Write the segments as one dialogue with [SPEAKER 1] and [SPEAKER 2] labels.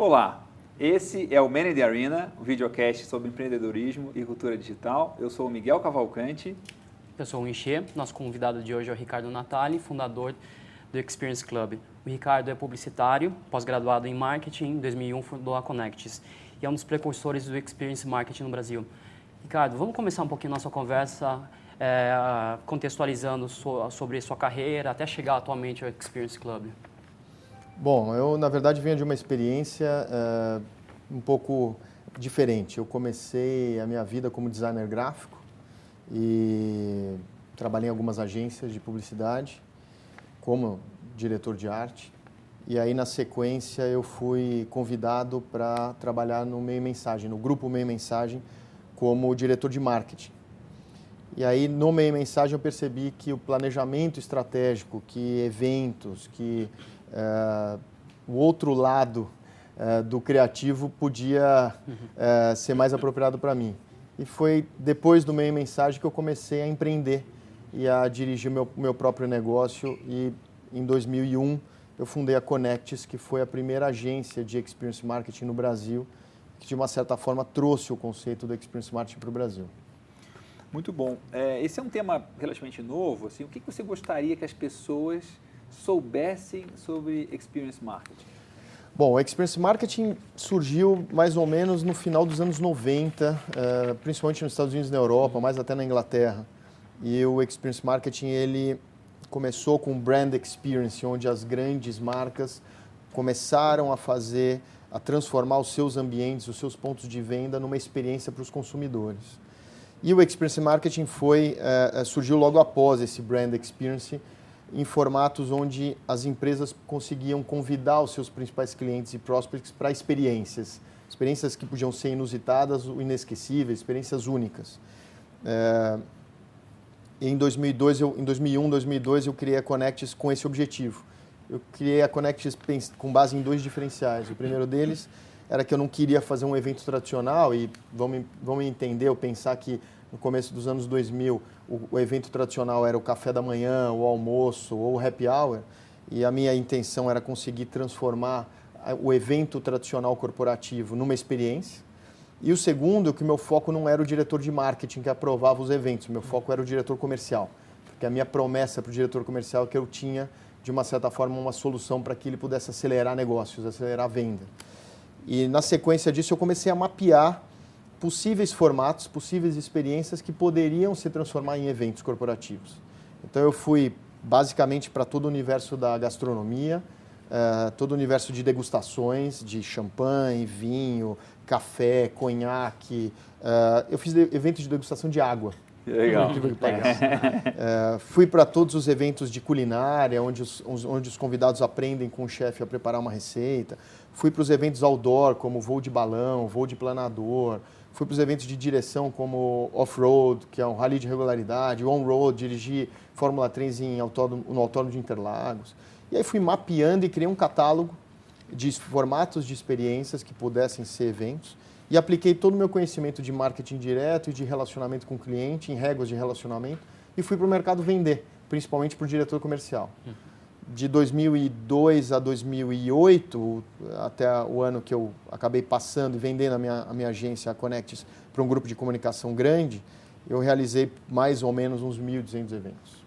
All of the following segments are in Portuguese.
[SPEAKER 1] Olá, esse é o Man in the Arena, o videocast sobre empreendedorismo e cultura digital. Eu sou o Miguel Cavalcante.
[SPEAKER 2] Eu sou o Enchê. Nosso convidado de hoje é o Ricardo Natali, fundador do Experience Club. O Ricardo é publicitário, pós-graduado em marketing, em 2001 fundou a Connects e é um dos precursores do Experience Marketing no Brasil. Ricardo, vamos começar um pouquinho nossa conversa é, contextualizando so, sobre sua carreira até chegar atualmente ao Experience Club.
[SPEAKER 3] Bom, eu na verdade venho de uma experiência uh, um pouco diferente. Eu comecei a minha vida como designer gráfico e trabalhei em algumas agências de publicidade como diretor de arte. E aí na sequência eu fui convidado para trabalhar no Meio Mensagem, no grupo Meio Mensagem, como diretor de marketing. E aí no Meio Mensagem eu percebi que o planejamento estratégico, que eventos, que é, o outro lado é, do criativo podia é, ser mais apropriado para mim. E foi depois do meio mensagem que eu comecei a empreender e a dirigir meu meu próprio negócio e em 2001 eu fundei a Connects, que foi a primeira agência de experience marketing no Brasil, que de uma certa forma trouxe o conceito do experience marketing para o Brasil.
[SPEAKER 1] Muito bom. É, esse é um tema relativamente novo. Assim, o que você gostaria que as pessoas soubessem sobre Experience Marketing?
[SPEAKER 3] Bom, o Experience Marketing surgiu mais ou menos no final dos anos 90, eh, principalmente nos Estados Unidos e na Europa, mais até na Inglaterra. E o Experience Marketing ele começou com Brand Experience, onde as grandes marcas começaram a fazer, a transformar os seus ambientes, os seus pontos de venda numa experiência para os consumidores. E o Experience Marketing foi, eh, surgiu logo após esse Brand Experience, em formatos onde as empresas conseguiam convidar os seus principais clientes e prospects para experiências. Experiências que podiam ser inusitadas ou inesquecíveis, experiências únicas. É, em, 2002, eu, em 2001, 2002, eu criei a Connects com esse objetivo. Eu criei a Connects com base em dois diferenciais. O primeiro deles era que eu não queria fazer um evento tradicional e vamos, vamos entender ou pensar que no começo dos anos 2000, o, o, evento tradicional era o café da manhã, o almoço ou o happy hour, e a minha intenção era conseguir transformar o evento tradicional corporativo numa experiência. E o segundo, que o meu foco não era o diretor de marketing que aprovava os eventos, meu foco era o diretor comercial. Porque a minha promessa para o diretor comercial é que eu tinha, de uma certa forma, uma solução para que ele pudesse acelerar negócios, acelerar a venda. E na sequência disso, eu comecei a mapear possíveis formatos, possíveis experiências que poderiam se transformar em eventos corporativos. Então eu fui basicamente para todo o universo da gastronomia, uh, todo o universo de degustações, de champanhe, vinho, café, conhaque. Uh, eu fiz eventos de degustação de água.
[SPEAKER 1] Legal.
[SPEAKER 3] uh, fui para todos os eventos de culinária, onde os, onde os convidados aprendem com o chefe a preparar uma receita. Fui para os eventos outdoor, como voo de balão, voo de planador. Fui para os eventos de direção como off-road, que é um rally de regularidade, on-road, dirigi Fórmula 3 em autódromo, no Autódromo de Interlagos. E aí fui mapeando e criei um catálogo de formatos de experiências que pudessem ser eventos e apliquei todo o meu conhecimento de marketing direto e de relacionamento com o cliente, em regras de relacionamento, e fui para o mercado vender, principalmente para o diretor comercial. Uhum de 2002 a 2008, até o ano que eu acabei passando e vendendo a minha, a minha agência, a Connects, para um grupo de comunicação grande, eu realizei mais ou menos uns 1.200 eventos.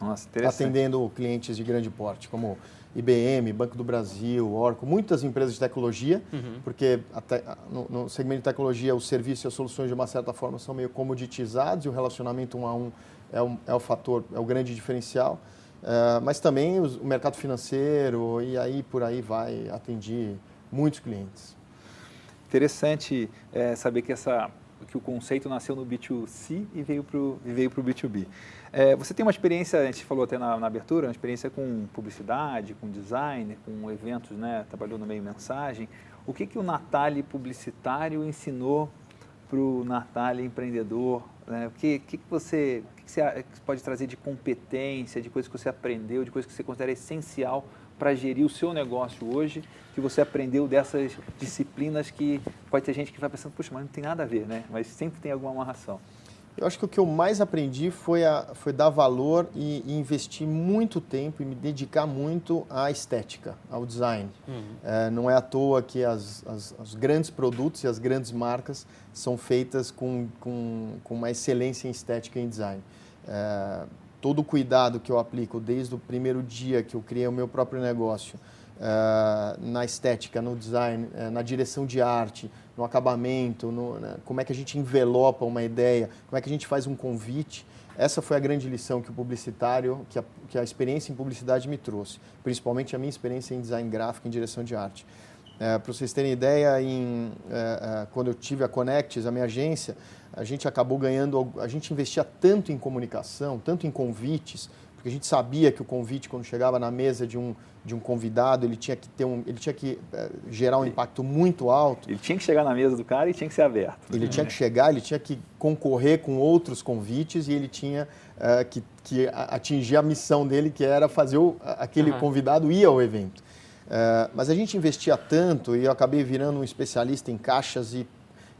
[SPEAKER 1] Nossa,
[SPEAKER 3] Atendendo clientes de grande porte, como IBM, Banco do Brasil, Oracle, muitas empresas de tecnologia, uhum. porque no, no, segmento de tecnologia os serviços e as soluções de uma certa forma são meio comoditizados e o relacionamento um a um é, um, é o fator, é o grande diferencial. Uh, mas também o mercado financeiro e aí por aí vai atendi muitos clientes.
[SPEAKER 1] Interessante é, saber que, essa, que o conceito nasceu no B2C e veio para o veio pro B2B. É, você tem uma experiência, a gente falou até na, na, abertura, uma experiência com publicidade, com design, com eventos, né? trabalhou no meio mensagem. O que, que o Natali publicitário ensinou para o Natali empreendedor? Né? O que, que, que você que você pode trazer de competência, de coisas que você aprendeu, de coisas que você considera essencial para gerir o seu negócio hoje, que você aprendeu dessas disciplinas que pode ter gente que vai pensando, puxa, mas não tem nada a ver, né? Mas sempre tem alguma amarração.
[SPEAKER 3] Eu acho que o que eu mais aprendi foi, a, foi dar valor e, e investir muito tempo e me dedicar muito à estética, ao design. Uhum. É, não é à toa que as, as, os grandes produtos e as grandes marcas são feitas com, com, com uma excelência em estética e em design. É, todo o cuidado que eu aplico desde o primeiro dia que eu criei o meu próprio negócio, na estética, no design, é, na direção de arte, no acabamento, no, né, como é que a gente envelopa uma ideia, como é que a gente faz um convite. Essa foi a grande lição que o publicitário, que a, que a experiência em publicidade me trouxe, principalmente a minha experiência em design gráfico, em direção de arte. É, Para vocês terem ideia, em, é, é, quando eu tive a Connects, a minha agência, a gente acabou ganhando, a gente investia tanto em comunicação, tanto em convites, porque a gente sabia que o convite, quando chegava na mesa de um, de um convidado, ele tinha que ter um, ele tinha que é, gerar um impacto muito alto.
[SPEAKER 1] Ele tinha que chegar na mesa do cara e tinha que ser aberto.
[SPEAKER 3] Ele tinha que chegar, ele tinha que concorrer com outros convites e ele tinha é, que, que, atingir a missão dele, que era fazer o, aquele uhum. convidado ir ao evento. É, mas a gente investia tanto e eu acabei virando um especialista em caixas e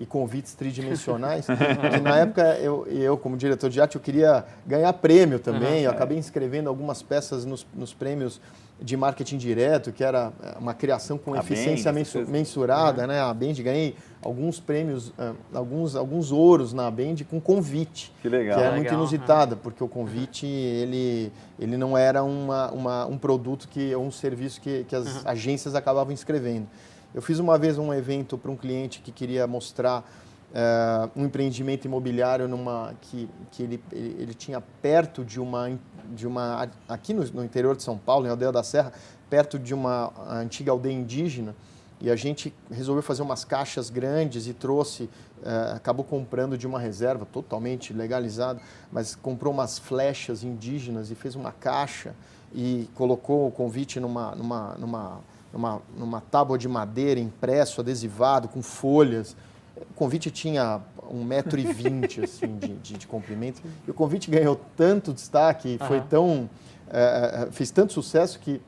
[SPEAKER 3] e convites tridimensionais, que na época eu, eu, como diretor de arte, eu queria ganhar prêmio também. Uhum, eu acabei inscrevendo algumas peças nos, nos, prêmios de marketing direto, que era é, uma criação com a eficiência Bend, mensurada, uhum. né? A Bend, ganhei alguns prêmios, uh, alguns, alguns ouros na Bend com convite.
[SPEAKER 1] Que legal.
[SPEAKER 3] Que é
[SPEAKER 1] legal,
[SPEAKER 3] muito inusitada, uhum. porque o convite, ele, ele não era uma, uma, um produto, que um serviço que, que as agências acabavam inscrevendo. Eu fiz uma vez um evento para um cliente que queria mostrar uh, um empreendimento imobiliário numa, que, que ele, ele, ele, tinha perto de uma, de uma aqui no, no, interior de São Paulo, em Aldeia da Serra, perto de uma antiga aldeia indígena. E a gente resolveu fazer umas caixas grandes e trouxe, uh, acabou comprando de uma reserva totalmente legalizado, mas comprou umas flechas indígenas e fez uma caixa e colocou o convite numa, numa, numa numa, numa tábua de madeira impresso, adesivado, com folhas. O convite tinha um metro e vinte assim, de, de, de, comprimento. E o convite ganhou tanto destaque, uhum. foi tão, é, fez tanto sucesso que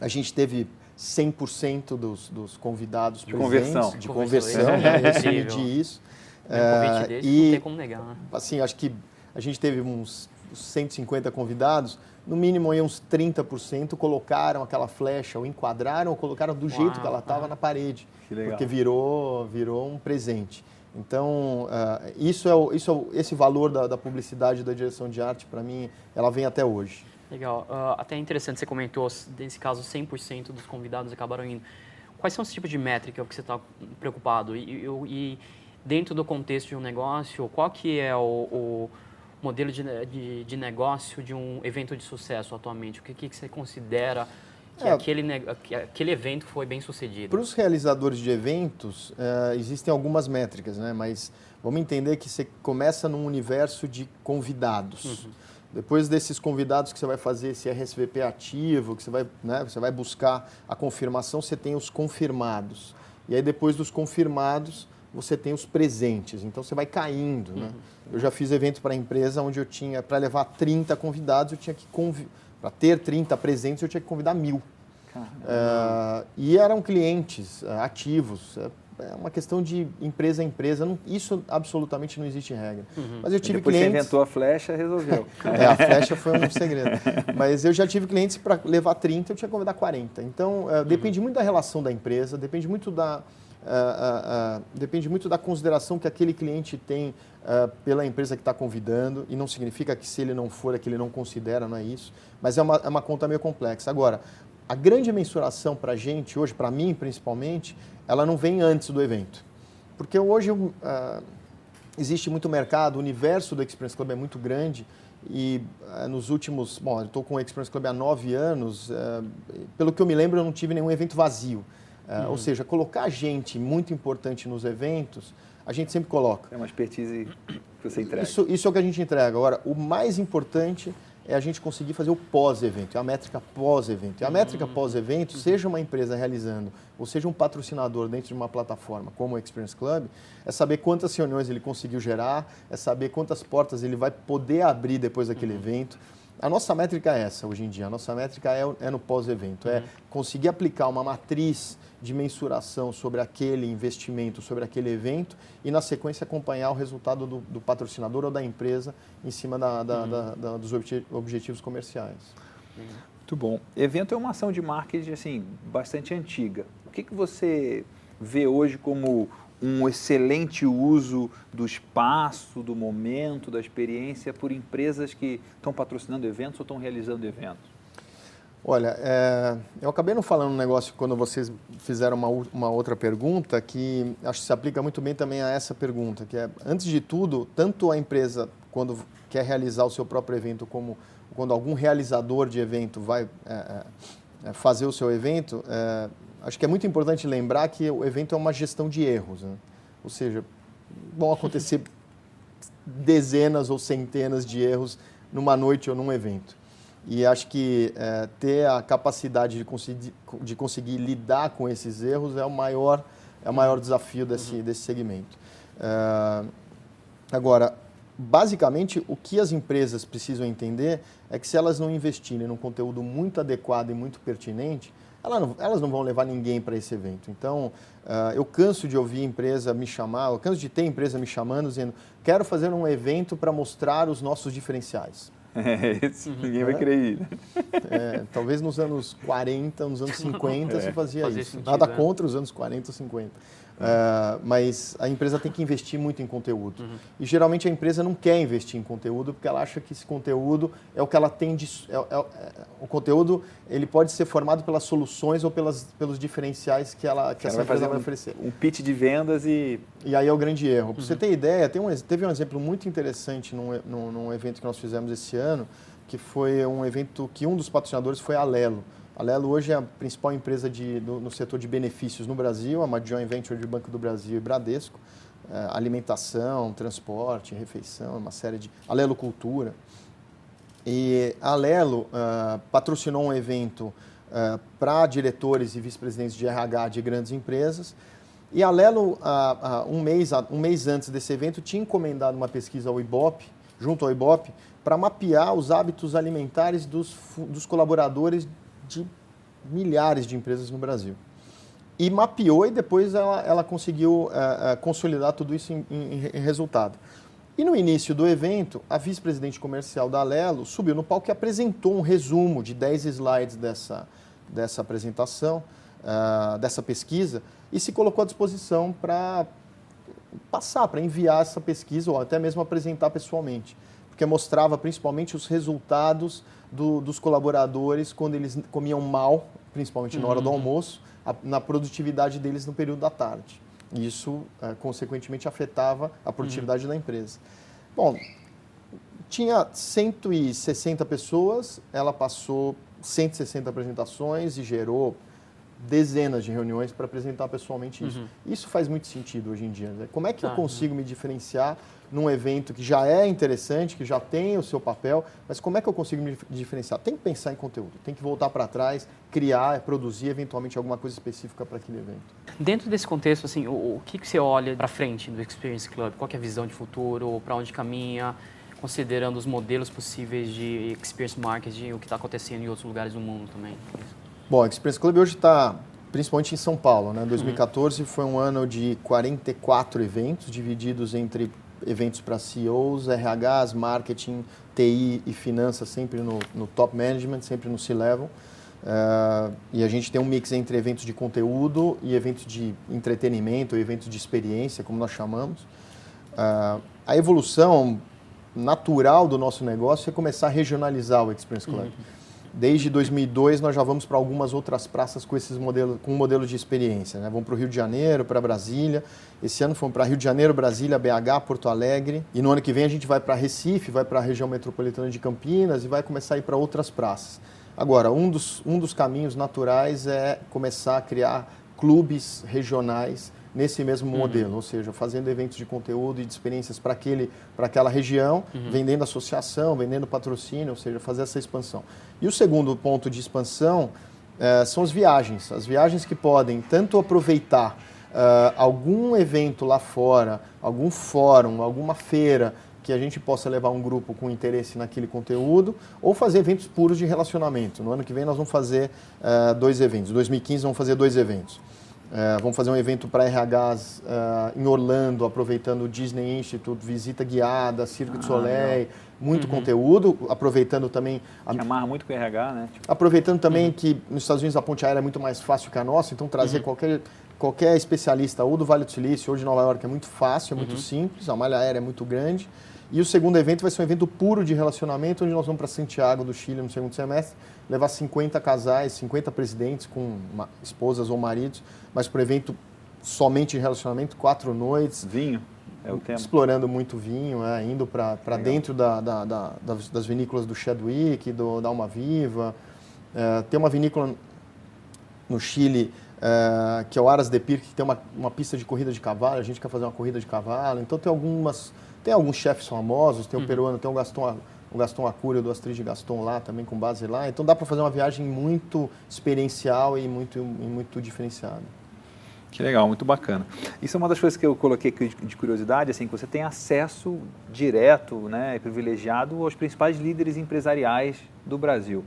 [SPEAKER 3] a gente teve 100% dos, dos convidados
[SPEAKER 1] de presentes. Conversão.
[SPEAKER 3] De conversão. né? Eu
[SPEAKER 2] isso. É, desse, e, não tem como negar. Né?
[SPEAKER 3] Assim, acho que a gente teve uns 150 convidados, no mínimo aí uns 30% colocaram aquela flecha, ou enquadraram, ou colocaram do Uau, jeito que ela estava na parede. Porque virou, virou um presente. Então, uh, isso é, o, isso é esse valor da, da publicidade da direção de arte, para mim, ela vem até hoje.
[SPEAKER 2] Legal. Uh, até interessante, você comentou, nesse caso, 100% dos convidados acabaram indo. Quais são os tipos de métrica que você está preocupado? E, e, e, dentro do contexto de um negócio, qual que é o, o modelo de, de, de, negócio de um evento de sucesso atualmente? O que, que você considera que, é, aquele, que aquele evento foi bem sucedido?
[SPEAKER 3] Para os realizadores de eventos, uh, existem algumas métricas, né? mas vamos entender que você começa num universo de convidados. Uhum. Depois desses convidados que você vai fazer esse RSVP ativo, que você vai, né, você vai buscar a confirmação, você tem os confirmados. E aí depois dos confirmados, você tem os presentes. Então você vai caindo. Né? Uhum. Eu já fiz evento para a empresa onde eu tinha, para levar 30 convidados, eu tinha que para ter 30 presentes, eu tinha que convidar mil. Uh, e eram clientes uh, ativos. É, é uma questão de empresa a empresa. Não, isso absolutamente não existe regra.
[SPEAKER 1] Uhum. Mas eu tive e depois clientes. Você inventou a flecha, resolveu.
[SPEAKER 3] é, a flecha foi um segredo. Mas eu já tive clientes para levar 30, eu tinha que convidar 40. Então, uh, uhum. depende muito da relação da empresa, depende muito da, Uh, uh, depende muito da consideração que aquele cliente tem pela empresa que está convidando, e não significa que se ele não for, é que ele não considera, não é isso, mas é uma, é uma conta meio complexa. Agora, a grande mensuração para a gente, hoje, para mim principalmente, ela não vem antes do evento. Porque hoje existe muito mercado, o universo do Experience Club é muito grande, e nos últimos, bom, estou com o Experience Club há nove anos, pelo que eu me lembro, eu não tive nenhum evento vazio. Uhum. Ou seja, colocar gente muito importante nos eventos, a gente sempre coloca.
[SPEAKER 1] É uma expertise que você entrega.
[SPEAKER 3] Isso, isso é o que a gente entrega. Agora, o mais importante é a gente conseguir fazer o pós-evento, é a métrica pós-evento. E a métrica uhum. pós-evento, seja uma empresa realizando, ou seja um patrocinador dentro de uma plataforma como o Experience Club, é saber quantas reuniões ele conseguiu gerar, é saber quantas portas ele vai poder abrir depois daquele uhum. evento, a nossa métrica é essa hoje em dia. A nossa métrica é, é no pós-evento. É uhum. É conseguir aplicar uma matriz de mensuração sobre aquele investimento, sobre aquele evento e, na sequência, acompanhar o resultado do, do patrocinador ou da empresa em cima da, da, uhum. da, dos objetivos comerciais.
[SPEAKER 1] Muito bom. Evento é uma ação de marketing assim, bastante antiga. O que, que você vê hoje como um excelente uso do espaço, do momento, da experiência por empresas que estão patrocinando eventos ou estão realizando eventos?
[SPEAKER 3] Olha, é, eu acabei não falando um negócio quando vocês fizeram uma, uma outra pergunta que acho que se aplica muito bem também a essa pergunta, que é, antes de tudo, tanto a empresa, quando quer realizar o seu próprio evento, como quando algum realizador de evento vai é, é, é fazer o seu evento, é, acho que é muito importante lembrar que o evento é uma gestão de erros. Né? Ou seja, vão acontecer dezenas ou centenas de erros numa noite ou num evento. E acho que é, ter a capacidade de conseguir, de conseguir lidar com esses erros é o maior, é o maior desafio desse, uhum. desse segmento. É, agora, basicamente, o que as empresas precisam entender é que se elas não investirem num conteúdo muito adequado e muito pertinente, elas não, elas não vão levar ninguém para esse evento. Então, uh, eu canso de ouvir empresa me chamar, eu canso de ter empresa me chamando, dizendo, quero fazer um evento para mostrar os nossos diferenciais.
[SPEAKER 1] É, isso, ninguém vai querer ir. Né?
[SPEAKER 3] É, talvez nos anos 40, nos anos 50 é, se fazia isso. Sentido, Nada é. contra os anos 40 ou 50. Uh, mas a empresa tem que investir muito em conteúdo. Uhum. E geralmente a empresa não quer investir em conteúdo porque ela acha que esse conteúdo é o que ela tem de. É, é, é, o conteúdo ele pode ser formado pelas soluções ou pelas, pelos diferenciais que, ela, que ela essa empresa vai
[SPEAKER 1] um,
[SPEAKER 3] oferecer.
[SPEAKER 1] Um pitch de vendas e.
[SPEAKER 3] E aí é o grande erro. Para uhum. você ter ideia, tem um, teve um exemplo muito interessante num, num, num evento que nós fizemos esse ano, que foi um evento que um dos patrocinadores foi a Lelo. A Lelo hoje é a principal empresa de, do, no setor de benefícios no Brasil, é uma joint venture de Banco do Brasil e Bradesco. É, alimentação, transporte, refeição, uma série de... A Lelo Cultura. E a Lelo uh, patrocinou um evento uh, para diretores e vice-presidentes de RH de grandes empresas. E a Lelo, uh, um, mês, um mês antes desse evento, tinha encomendado uma pesquisa ao IBOP, junto ao IBOP, para mapear os hábitos alimentares dos, dos colaboradores de milhares de empresas no Brasil. E mapeou e depois ela, ela conseguiu uh, uh, consolidar tudo isso em, em, em, resultado. E no início do evento, a vice-presidente comercial da Alelo subiu no palco e apresentou um resumo de 10 slides dessa, dessa apresentação, uh, dessa pesquisa, e se colocou à disposição para passar, para enviar essa pesquisa ou até mesmo apresentar pessoalmente, porque mostrava principalmente os resultados do, dos colaboradores quando eles comiam mal, principalmente na hora do uhum. almoço, a, na produtividade deles no período da tarde. E isso, é, consequentemente, afetava a produtividade uhum. da empresa. Bom, tinha 160 pessoas, ela passou 160 apresentações e gerou dezenas de reuniões para apresentar pessoalmente isso. Uhum. Isso faz muito sentido hoje em dia. Né? Como é que tá. eu consigo me diferenciar num evento que já é interessante, que já tem o seu papel, mas como é que eu consigo me diferenciar? Tem que pensar em conteúdo, tem que voltar para trás, criar, produzir eventualmente alguma coisa específica para aquele evento.
[SPEAKER 2] Dentro desse contexto, assim, o, o que, que você olha para frente do Experience Club? Qual é a visão de futuro? Para onde caminha? Considerando os modelos possíveis de experience marketing, o que está acontecendo em outros lugares do mundo também.
[SPEAKER 3] Bom, o Experience Club hoje está principalmente em São Paulo. Né? 2014 uhum. foi um ano de 44 eventos divididos entre eventos para CEOs, RHs, marketing, TI e finanças sempre no, no top management, sempre no C-level. Uh, e a gente tem um mix entre eventos de conteúdo e eventos de entretenimento, eventos de experiência, como nós chamamos. Uh, a evolução natural do nosso negócio é começar a regionalizar o Experience Club. Uhum. Desde 2002 nós já vamos para algumas outras praças com esses modelos, com modelos de experiência. Né? Vamos para o Rio de Janeiro, para Brasília. Esse ano fomos para Rio de Janeiro, Brasília, BH, Porto Alegre. E no ano que vem a gente vai para Recife, vai para a região metropolitana de Campinas e vai começar a ir para outras praças. Agora, um dos, um dos caminhos naturais é começar a criar clubes regionais nesse mesmo uhum. modelo, ou seja, fazendo eventos de conteúdo e de experiências para aquela região, uhum. vendendo associação, vendendo patrocínio, ou seja, fazer essa expansão. E o segundo ponto de expansão é, são as viagens. As viagens que podem tanto aproveitar uh, algum evento lá fora, algum fórum, alguma feira que a gente possa levar um grupo com interesse naquele conteúdo ou fazer eventos puros de relacionamento. No ano que vem nós vamos fazer uh, dois eventos. Em 2015 vamos fazer dois eventos. Uh, vamos fazer um evento para RHs uh, em Orlando, aproveitando o Disney Institute, visita guiada, Cirque du Soleil, legal. muito uhum. conteúdo, aproveitando também...
[SPEAKER 1] A... Que amarra muito com o RH, né?
[SPEAKER 3] Tipo... Aproveitando também uhum. que nos Estados Unidos a ponte aérea é muito mais fácil que a nossa, então trazer uhum. qualquer qualquer especialista, ou do Vale do Silício, ou de Nova York, é muito fácil, é muito uhum. simples, a malha aérea é muito grande. E o segundo evento vai ser um evento puro de relacionamento, onde nós vamos para Santiago do Chile no segundo semestre, levar 50 casais, 50 presidentes com esposas ou maridos, mas para o evento somente de relacionamento, quatro noites.
[SPEAKER 1] Vinho? É o tema.
[SPEAKER 3] Explorando muito vinho, é, indo para dentro da, da, da, das, vinícolas do Chadwick, do, da Alma Viva. É, tem uma vinícola no Chile é, que é o Aras de Pir, que tem uma, uma pista de corrida de cavalo, a gente quer fazer uma corrida de cavalo. Então tem algumas. Tem alguns chefes famosos, tem o uhum. peruano, tem o Gaston, o Gaston Acúrio do Astrid Gaston lá, também com base lá. Então dá para fazer uma viagem muito experiencial e muito, e muito diferenciada.
[SPEAKER 1] Que legal, muito bacana. Isso é uma das coisas que eu coloquei de curiosidade, assim, que você tem acesso direto né, privilegiado aos principais líderes empresariais do Brasil.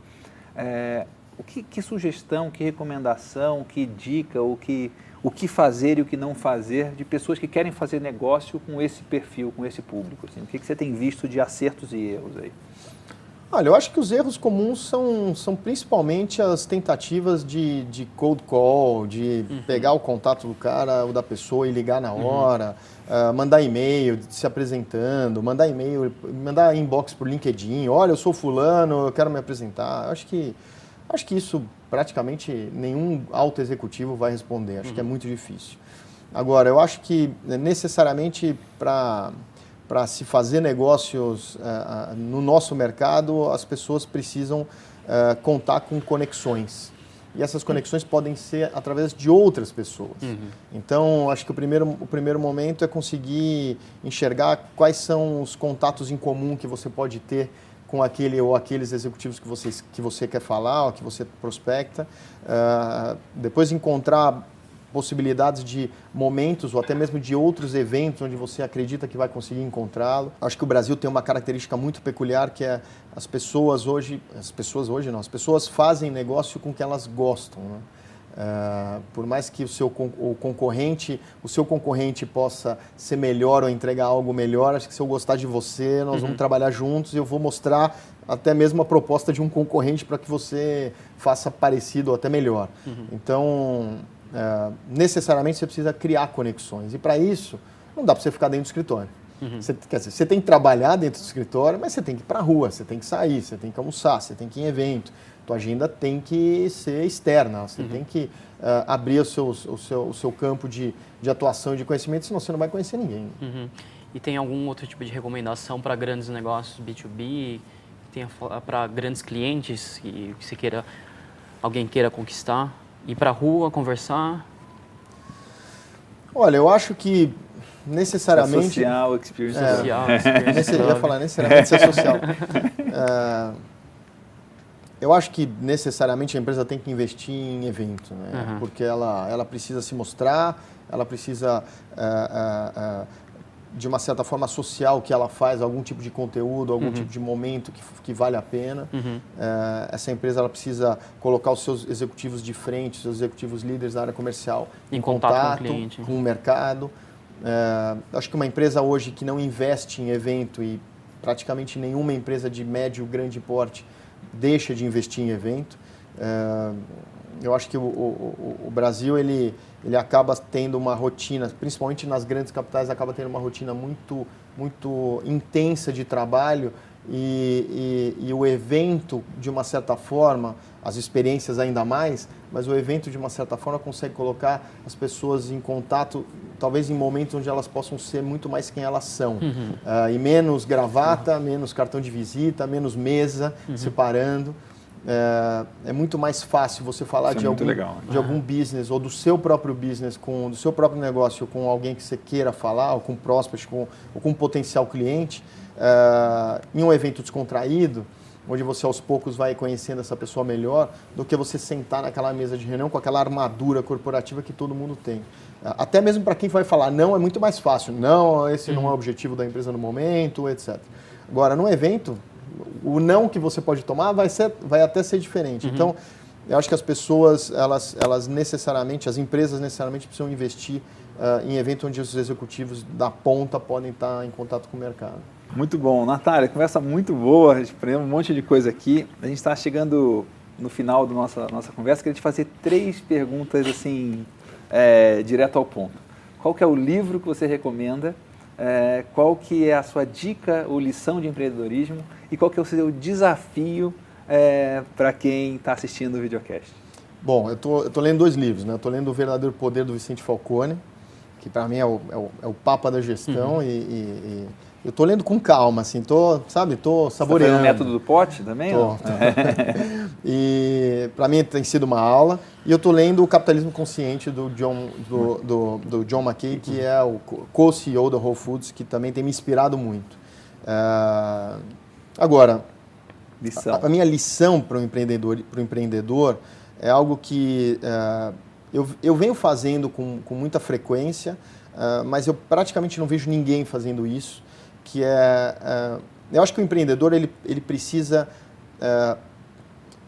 [SPEAKER 1] É, o que, que, sugestão, que recomendação, que dica, o que, o que fazer e o que não fazer de pessoas que querem fazer negócio com esse perfil, com esse público? Assim? O que, que você tem visto de acertos e erros aí?
[SPEAKER 3] Olha, eu acho que os erros comuns são, são principalmente as tentativas de, de cold call, de uhum. pegar o contato do cara ou da pessoa e ligar na uhum. hora, uhum. uh, mandar e-mail se apresentando, mandar e-mail, mandar inbox por LinkedIn, olha, eu sou fulano, eu quero me apresentar. Eu acho que Acho que isso praticamente nenhum alto executivo vai responder. Acho uhum. que é uhum. muito difícil. Agora, eu acho que né, necessariamente para para se fazer negócios uh, no nosso mercado, as pessoas precisam uh, contar com conexões. E essas conexões uhum. podem ser através de outras pessoas. Uhum. Então, acho que o primeiro, o primeiro momento é conseguir enxergar quais são os contatos em comum que você pode ter com aquele ou aqueles executivos que você, que você quer falar, ou que você prospecta. Uh, depois encontrar possibilidades de momentos ou até mesmo de outros eventos onde você acredita que vai conseguir encontrá-lo. Acho que o Brasil tem uma característica muito peculiar que é as pessoas hoje, as pessoas hoje não, as pessoas fazem negócio com o que elas gostam. Né? Uh, por mais que o seu o concorrente, o seu concorrente possa ser melhor ou entregar algo melhor, acho que se eu gostar de você, nós uhum. vamos trabalhar juntos e eu vou mostrar até mesmo a proposta de um concorrente para que você faça parecido ou até melhor. Uhum. Então, uh, necessariamente você precisa criar conexões e para isso não dá para você ficar dentro do escritório. Uhum. Você, quer dizer, você tem que trabalhar dentro do escritório, mas você tem que ir para a rua, você tem que sair, você tem que almoçar, você tem que ir em evento tua agenda tem que ser externa, você uhum. tem que uh, abrir o seu, o, seu, o seu campo de, de atuação e de conhecimento, senão você não vai conhecer ninguém.
[SPEAKER 2] Uhum. E tem algum outro tipo de recomendação para grandes negócios B2B, para grandes clientes que, que você queira, alguém queira conquistar? Ir para a rua, conversar?
[SPEAKER 3] Olha, eu acho que necessariamente...
[SPEAKER 1] social, experience.
[SPEAKER 3] É, social, experience. eu ia falar necessariamente ser social. uh, Eu acho que necessariamente a empresa tem que investir em evento, né? Uhum. porque ela, ela precisa se mostrar, ela precisa, uh, uh, uh, de uma certa forma, social que ela faz algum tipo de conteúdo, algum uhum. tipo de momento que, que vale a pena. Uhum. essa empresa ela precisa colocar os seus executivos de frente, os seus executivos líderes da área comercial
[SPEAKER 2] em, em contato, contato, com o cliente.
[SPEAKER 3] Com o mercado. acho que uma empresa hoje que não investe em evento e praticamente nenhuma empresa de médio, grande porte deixa de investir em evento. É, eu acho que o, o, o, Brasil ele, ele acaba tendo uma rotina, principalmente nas grandes capitais, acaba tendo uma rotina muito, muito intensa de trabalho e, e, e, o evento, de uma certa forma, as experiências ainda mais, mas o evento, de uma certa forma, consegue colocar as pessoas em contato, talvez em momentos onde elas possam ser muito mais quem elas são. Uhum. Uh, e menos gravata, uhum. menos cartão de visita, menos mesa uhum. separando. É, é, muito mais fácil você falar é de, algum, legal, né? de algum business ou do seu próprio business, com, do seu próprio negócio com alguém que você queira falar, ou com prospect, com, ou com um potencial cliente, é, em um evento descontraído, onde você aos poucos vai conhecendo essa pessoa melhor, do que você sentar naquela mesa de reunião com aquela armadura corporativa que todo mundo tem. Até mesmo para quem vai falar não é muito mais fácil. Não, esse não é o uhum. objetivo da empresa no momento, etc. Agora, num evento, o não que você pode tomar vai, ser, vai até ser diferente. Uhum. Então, eu acho que as pessoas, elas, elas necessariamente, as empresas necessariamente precisam investir uh, em eventos onde os executivos da ponta podem estar em contato com o mercado.
[SPEAKER 1] Muito bom. Natália, conversa muito boa, a gente aprendeu um monte de coisa aqui. A gente está chegando no final da nossa, nossa conversa, queria te fazer três perguntas assim, é, direto ao ponto. Qual que é o livro que você recomenda? É, qual que é a sua dica ou lição de empreendedorismo? E qual que é o seu desafio é, para quem está assistindo o videocast?
[SPEAKER 3] Bom, eu tô, tô lendo dois livros, né? Eu tô lendo O Verdadeiro Poder do Vicente Falcone, que para mim é o, é o, é, o, papa da gestão uhum. e, e, e, eu tô lendo com calma, assim, tô, sabe, tô saboreando. Você
[SPEAKER 1] tá o método do pote também?
[SPEAKER 3] Tô, tô. e para mim tem sido uma aula. E eu tô lendo o Capitalismo Consciente do John, do, do, do John McKay, que é o co-CEO da Whole Foods, que também tem me inspirado muito. Uh, agora. A, a, minha lição para o empreendedor, empreendedor é algo que uh, eu, eu venho fazendo com, com muita frequência, uh, mas eu praticamente não vejo ninguém fazendo isso, que é... Uh, eu acho que o empreendedor ele, ele precisa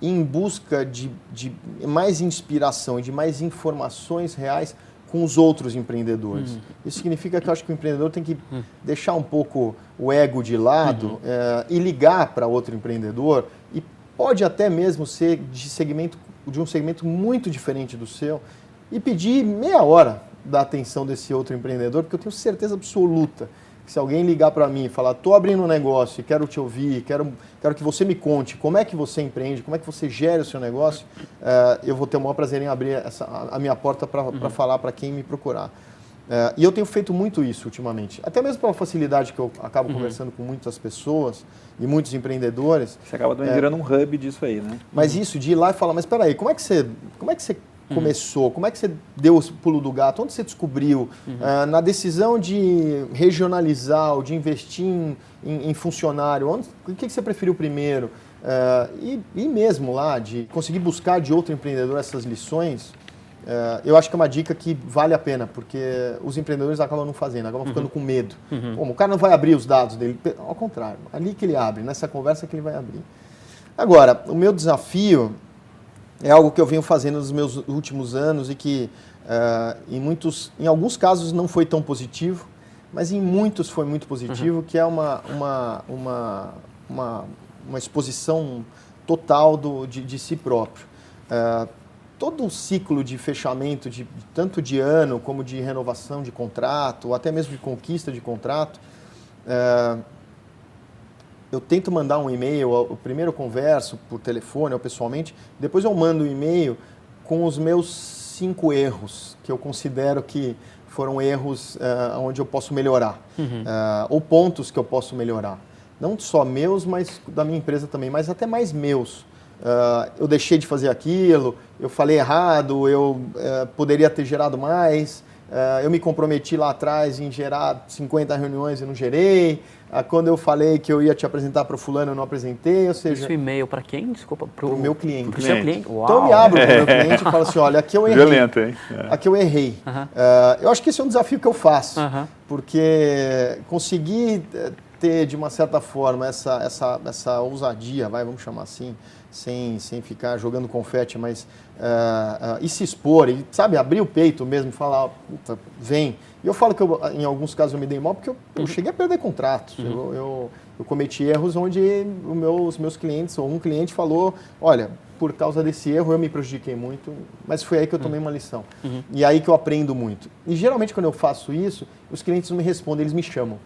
[SPEAKER 3] ir em busca de, de mais inspiração e de mais informações reais com os outros empreendedores. Uhum. Isso significa que eu acho que o empreendedor tem que uhum. deixar um pouco o ego de lado uhum. é, e ligar para outro empreendedor e pode até mesmo ser de segmento de um segmento muito diferente do seu e pedir meia hora da atenção desse outro empreendedor, porque eu tenho certeza absoluta se alguém ligar para mim e falar, estou abrindo um negócio e quero te ouvir, quero, quero que você me conte como é que você empreende, como é que você gera o seu negócio, uh, eu vou ter o maior prazer em abrir essa, a minha porta para uhum. falar para quem me procurar. Uh, e eu tenho feito muito isso ultimamente, até mesmo pela facilidade que eu acabo uhum. conversando com muitas pessoas e muitos empreendedores.
[SPEAKER 1] Você acaba é, virando um hub disso aí, né?
[SPEAKER 3] Mas uhum. isso de ir lá e falar, mas espera aí, como é que você, como é que você Uhum. começou? Como é que você deu o pulo do gato? Onde você descobriu? Uhum. Uh, na decisão de regionalizar ou de investir em, em, em funcionário, onde, o que, que você preferiu primeiro? Uh, e, e mesmo lá, de conseguir buscar de outro empreendedor essas lições, uh, eu acho que é uma dica que vale a pena, porque os empreendedores acabam não fazendo, acabam uhum. ficando com medo. Uhum. Como, o cara não vai abrir os dados dele, ao contrário, ali que ele abre, nessa conversa que ele vai abrir. Agora, o meu desafio é algo que eu venho fazendo nos meus últimos anos e que uh, em, muitos, em alguns casos não foi tão positivo, mas em muitos foi muito positivo, uhum. que é uma, uma, uma, uma, uma exposição total do, de, de si próprio. Uh, todo o ciclo de fechamento, de, tanto de ano como de renovação de contrato, ou até mesmo de conquista de contrato, uh, eu tento mandar um e-mail, o primeiro eu converso por telefone ou pessoalmente, depois eu mando um e-mail com os meus cinco erros que eu considero que foram erros uh, onde eu posso melhorar, uhum. uh, ou pontos que eu posso melhorar. Não só meus, mas da minha empresa também, mas até mais meus. Uh, eu deixei de fazer aquilo, eu falei errado, eu poderia ter gerado mais, eu me comprometi lá atrás em gerar 50 reuniões e não gerei. Ah, quando eu falei que eu ia te apresentar para o fulano, eu não apresentei, ou seja...
[SPEAKER 2] Isso e-mail para quem? Desculpa,
[SPEAKER 3] para o meu cliente.
[SPEAKER 2] Para o seu cliente?
[SPEAKER 3] Uau. Então eu me abro para o meu cliente e falo assim, olha, aqui eu errei. Violento, hein? É. Aqui eu errei. Uh -huh. uh, eu acho que esse é um desafio que eu faço, uh -huh. porque conseguir eh, ter, de uma certa forma, essa, essa, essa ousadia, vai, vamos chamar assim, sem, sem ficar jogando confete, mas uh, uh, e se expor, e, sabe, abrir o peito mesmo, falar, puta, vem. E eu falo que eu, em alguns casos eu me dei mal porque eu, eu uhum. cheguei a perder contratos. Uhum. Eu, eu, eu, cometi erros onde meu, os meus clientes, ou um cliente falou, olha, por causa desse erro eu me prejudiquei muito, mas foi aí que eu tomei uhum. uma lição. Uhum. E aí que eu aprendo muito. E geralmente quando eu faço isso, os clientes não me respondem, eles me chamam.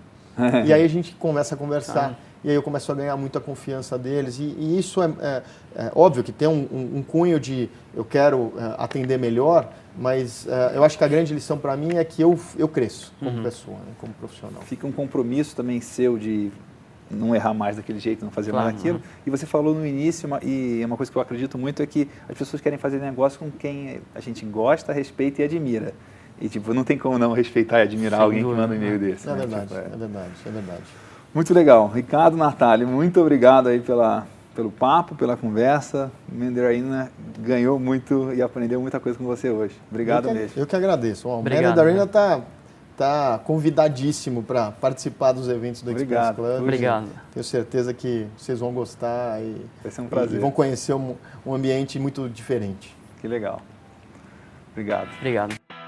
[SPEAKER 3] e aí a gente começa a conversar. Ah e aí eu começo a ganhar muita confiança deles. E, e isso é, é, é, óbvio que tem um, um, um, cunho de eu quero é, atender melhor, mas é, eu acho que a grande lição para mim é que eu, eu cresço como uhum. pessoa, né, como profissional.
[SPEAKER 1] Fica um compromisso também seu de não errar mais daquele jeito, não fazer claro, mais aquilo. E você falou no início, uma, e uma coisa que eu acredito muito é que as pessoas querem fazer negócio com quem a gente gosta, respeita e admira. E tipo, não tem como não respeitar e admirar Sem alguém dúvida, que manda um e-mail
[SPEAKER 3] né?
[SPEAKER 1] desse.
[SPEAKER 3] É, né? verdade, tipo, é. é verdade, é verdade.
[SPEAKER 1] Muito legal. Ricardo Natália, muito obrigado aí pela, pelo papo, pela conversa. Mandarina ganhou muito e aprendeu muita coisa com você hoje. Obrigado
[SPEAKER 3] eu que,
[SPEAKER 1] mesmo.
[SPEAKER 3] Eu que agradeço. O
[SPEAKER 2] Obrigado,
[SPEAKER 3] Mandarina está tá convidadíssimo para participar dos eventos do
[SPEAKER 1] Obrigado.
[SPEAKER 3] Express Club.
[SPEAKER 2] Obrigado.
[SPEAKER 3] Tenho certeza que vocês vão gostar e,
[SPEAKER 1] Vai ser um prazer.
[SPEAKER 3] e vão conhecer um, um ambiente muito diferente.
[SPEAKER 1] Que legal. Obrigado.
[SPEAKER 2] Obrigado.